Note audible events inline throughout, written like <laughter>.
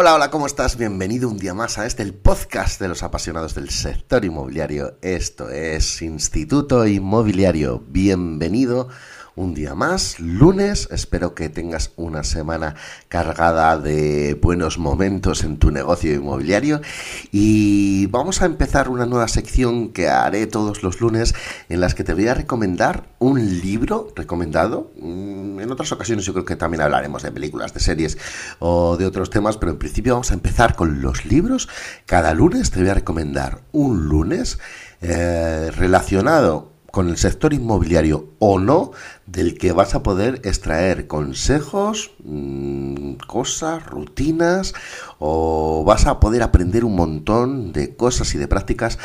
Hola, hola, ¿cómo estás? Bienvenido un día más a este, el podcast de los apasionados del sector inmobiliario. Esto es Instituto Inmobiliario. Bienvenido un día más, lunes. Espero que tengas una semana cargada de buenos momentos en tu negocio inmobiliario. Y vamos a empezar una nueva sección que haré todos los lunes en las que te voy a recomendar un libro recomendado. Mm, en otras ocasiones yo creo que también hablaremos de películas, de series o de otros temas, pero en principio vamos a empezar con los libros. Cada lunes te voy a recomendar un lunes eh, relacionado con el sector inmobiliario o no, del que vas a poder extraer consejos, mm, cosas, rutinas, o vas a poder aprender un montón de cosas y de prácticas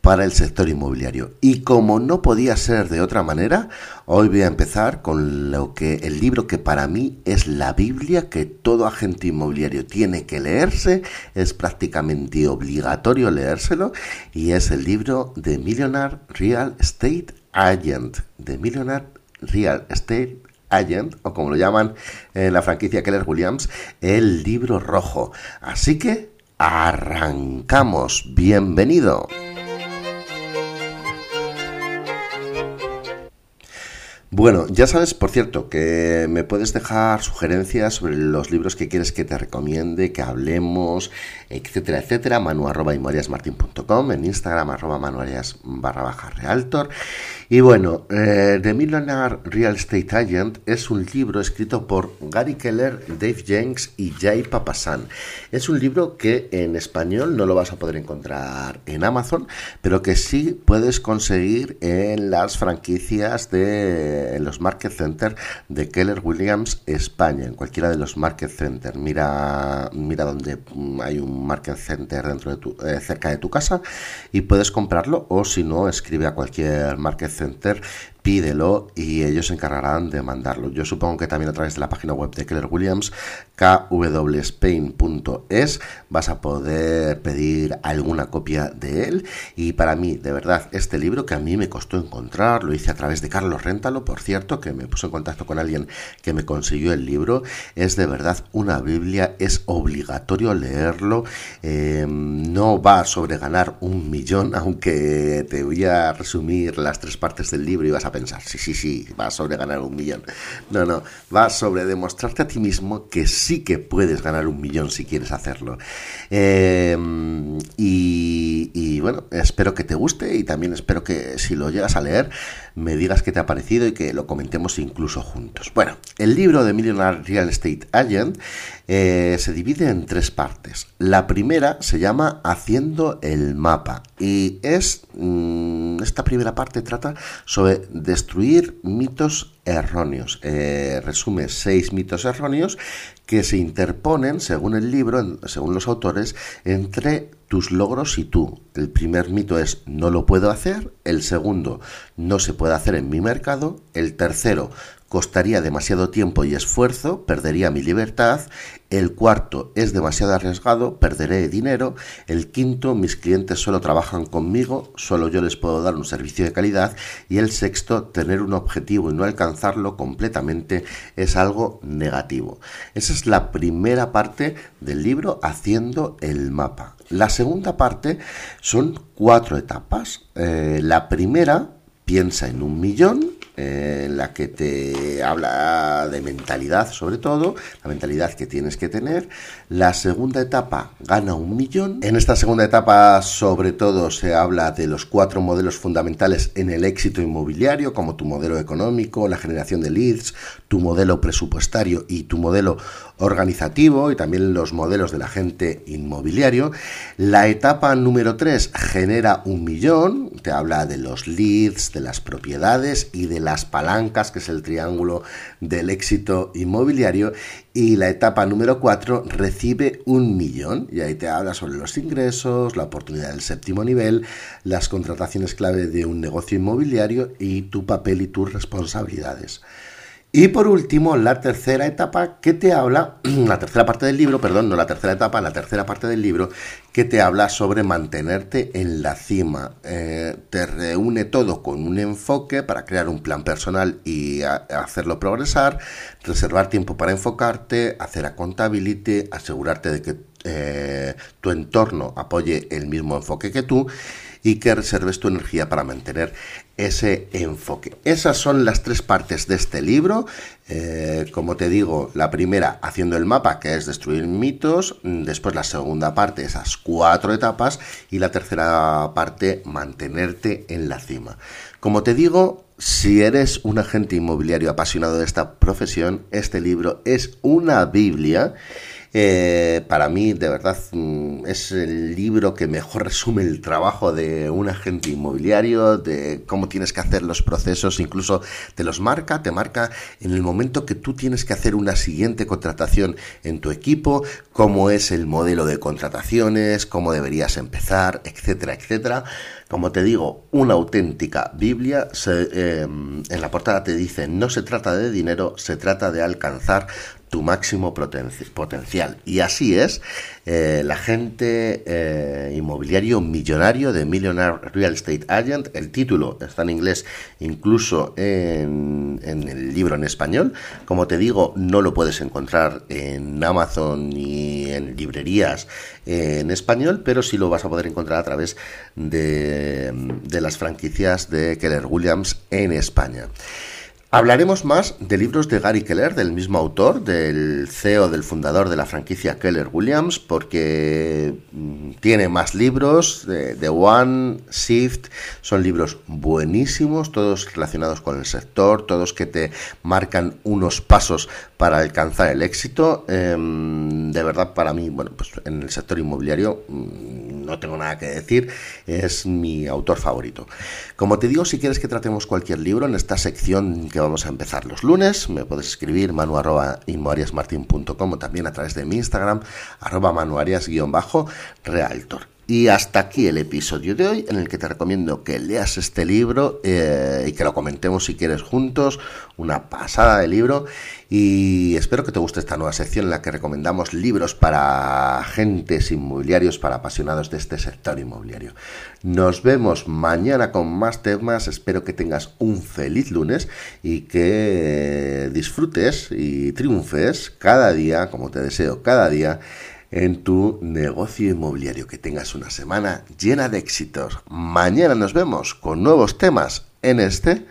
para el sector inmobiliario. Y como no podía ser de otra manera, hoy voy a empezar con lo que el libro que para mí es la Biblia que todo agente inmobiliario tiene que leerse, es prácticamente obligatorio leérselo y es el libro de Millionaire Real Estate Agent, de Millionaire Real Estate Agent, o como lo llaman en la franquicia Keller Williams, el libro rojo. Así que arrancamos. Bienvenido. Bueno, ya sabes, por cierto, que me puedes dejar sugerencias sobre los libros que quieres que te recomiende, que hablemos, etcétera, etcétera. Manu arroba en Instagram arroba manuarias barra baja realtor. Y bueno, eh, The Millionaire Real Estate Agent es un libro escrito por Gary Keller, Dave Jenks y Jay Papasan. Es un libro que en español no lo vas a poder encontrar en Amazon, pero que sí puedes conseguir en las franquicias de en los Market Center de Keller Williams España, en cualquiera de los Market Center. Mira, mira donde hay un Market Center dentro de tu, eh, cerca de tu casa y puedes comprarlo o si no, escribe a cualquier Market Center pídelo y ellos se encargarán de mandarlo. Yo supongo que también a través de la página web de Keller Williams, kwspain.es, vas a poder pedir alguna copia de él. Y para mí, de verdad, este libro que a mí me costó encontrar, lo hice a través de Carlos Réntalo, por cierto, que me puso en contacto con alguien que me consiguió el libro, es de verdad una Biblia, es obligatorio leerlo, em, no va sobre ganar un millón, <laughs> aunque te voy a resumir las tres partes del libro y vas a pensar, sí, sí, sí, va sobre ganar un millón. No, no, va sobre demostrarte a ti mismo que sí que puedes ganar un millón si quieres hacerlo. Em, y, y, bueno, espero que te guste y también espero que si lo llegas a leer me digas qué te ha parecido y que lo comentemos incluso juntos. Bueno, el libro de Millionaire Real Estate Agent eh, se divide en tres partes. La primera se llama Haciendo el mapa y es mm, esta primera parte trata sobre destruir mitos erróneos. Eh, resume seis mitos erróneos que se interponen, según el libro, según los autores, entre tus logros y tú. El primer mito es no lo puedo hacer, el segundo no se puede hacer en mi mercado, el tercero costaría demasiado tiempo y esfuerzo, perdería mi libertad, el cuarto es demasiado arriesgado, perderé dinero, el quinto mis clientes solo trabajan conmigo, solo yo les puedo dar un servicio de calidad y el sexto tener un objetivo y no alcanzarlo completamente es algo negativo. Esa es la primera parte del libro haciendo el mapa. La segunda parte son cuatro etapas. Eh, la primera piensa en un millón, en la que te habla de mentalidad sobre todo, la mentalidad que tienes que tener. La segunda etapa gana un millón. En esta segunda etapa sobre todo se habla de los cuatro modelos fundamentales en el éxito inmobiliario, como tu modelo económico, la generación de leads, tu modelo presupuestario y tu modelo organizativo y también los modelos del agente inmobiliario. La etapa número 3 genera un millón, te habla de los leads, de las propiedades y de las palancas, que es el triángulo del éxito inmobiliario. Y la etapa número 4 recibe un millón y ahí te habla sobre los ingresos, la oportunidad del séptimo nivel, las contrataciones clave de un negocio inmobiliario y tu papel y tus responsabilidades. Y por último, la tercera etapa que te habla, <clears throat> la tercera parte del libro, perdón, no la tercera etapa, la tercera parte del libro que te habla sobre mantenerte en la cima. Eh, te reúne todo con un enfoque para crear un plan personal y hacerlo progresar, reservar tiempo para enfocarte, hacer accountability, asegurarte de que eh, tu entorno apoye el mismo enfoque que tú y que reserves tu energía para mantener ese enfoque. Esas son las tres partes de este libro. Eh, como te digo, la primera haciendo el mapa, que es destruir mitos, después la segunda parte, esas cuatro etapas, y la tercera parte, mantenerte en la cima. Como te digo, si eres un agente inmobiliario apasionado de esta profesión, este libro es una Biblia eh, para mí, de verdad, mm, es el libro que mejor resume el trabajo de un agente inmobiliario, de cómo tienes que hacer los procesos, incluso te los marca, te marca en el momento que tú tienes que hacer una siguiente contratación en tu equipo, cómo es el modelo de contrataciones, cómo deberías empezar, etcétera, etcétera. Como te digo, una auténtica Biblia. Em, en la portada te dice, no se trata de dinero, se trata de alcanzar tu máximo potencial. Y así es, eh, la gente eh, inmobiliario millonario de Millionaire Real Estate Agent, el título está en inglés, incluso en, el libro en español. Como te digo, no lo puedes encontrar en Amazon ni en librerías en español, pero sí lo vas a poder encontrar a través de las franquicias de Keller Williams en España. Hablaremos más de libros de Gary Keller, del mismo autor, del CEO, del fundador de la franquicia Keller Williams, porque mm, tiene más libros, de, One, Shift, son libros buenísimos, todos relacionados con el sector, todos que te marcan unos pasos para alcanzar el éxito. Em, de verdad, para mí, bueno, pues en el sector inmobiliario mm, no tengo nada que decir, es mi autor favorito. Como te digo, si quieres que tratemos cualquier libro en esta sección vamos a empezar los lunes. Me puedes escribir manu arroba o también a través de mi Instagram arroba manuarias-realtor. Y hasta aquí el episodio de hoy en el que te recomiendo que leas este libro eh, y que lo comentemos si quieres juntos. Una pasada de libro. Y espero que te guste esta nueva sección en la que recomendamos libros para agentes inmobiliarios, para apasionados de este sector inmobiliario. Nos vemos mañana con más temas. Espero que tengas un feliz lunes y que disfrutes y triunfes cada día, como te deseo cada día en tu negocio inmobiliario. Que tengas una semana llena de éxitos. Mañana nos vemos con nuevos temas en este,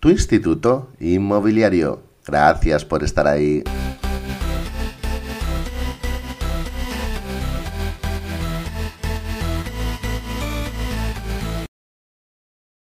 tu instituto inmobiliario. Gracias por estar ahí.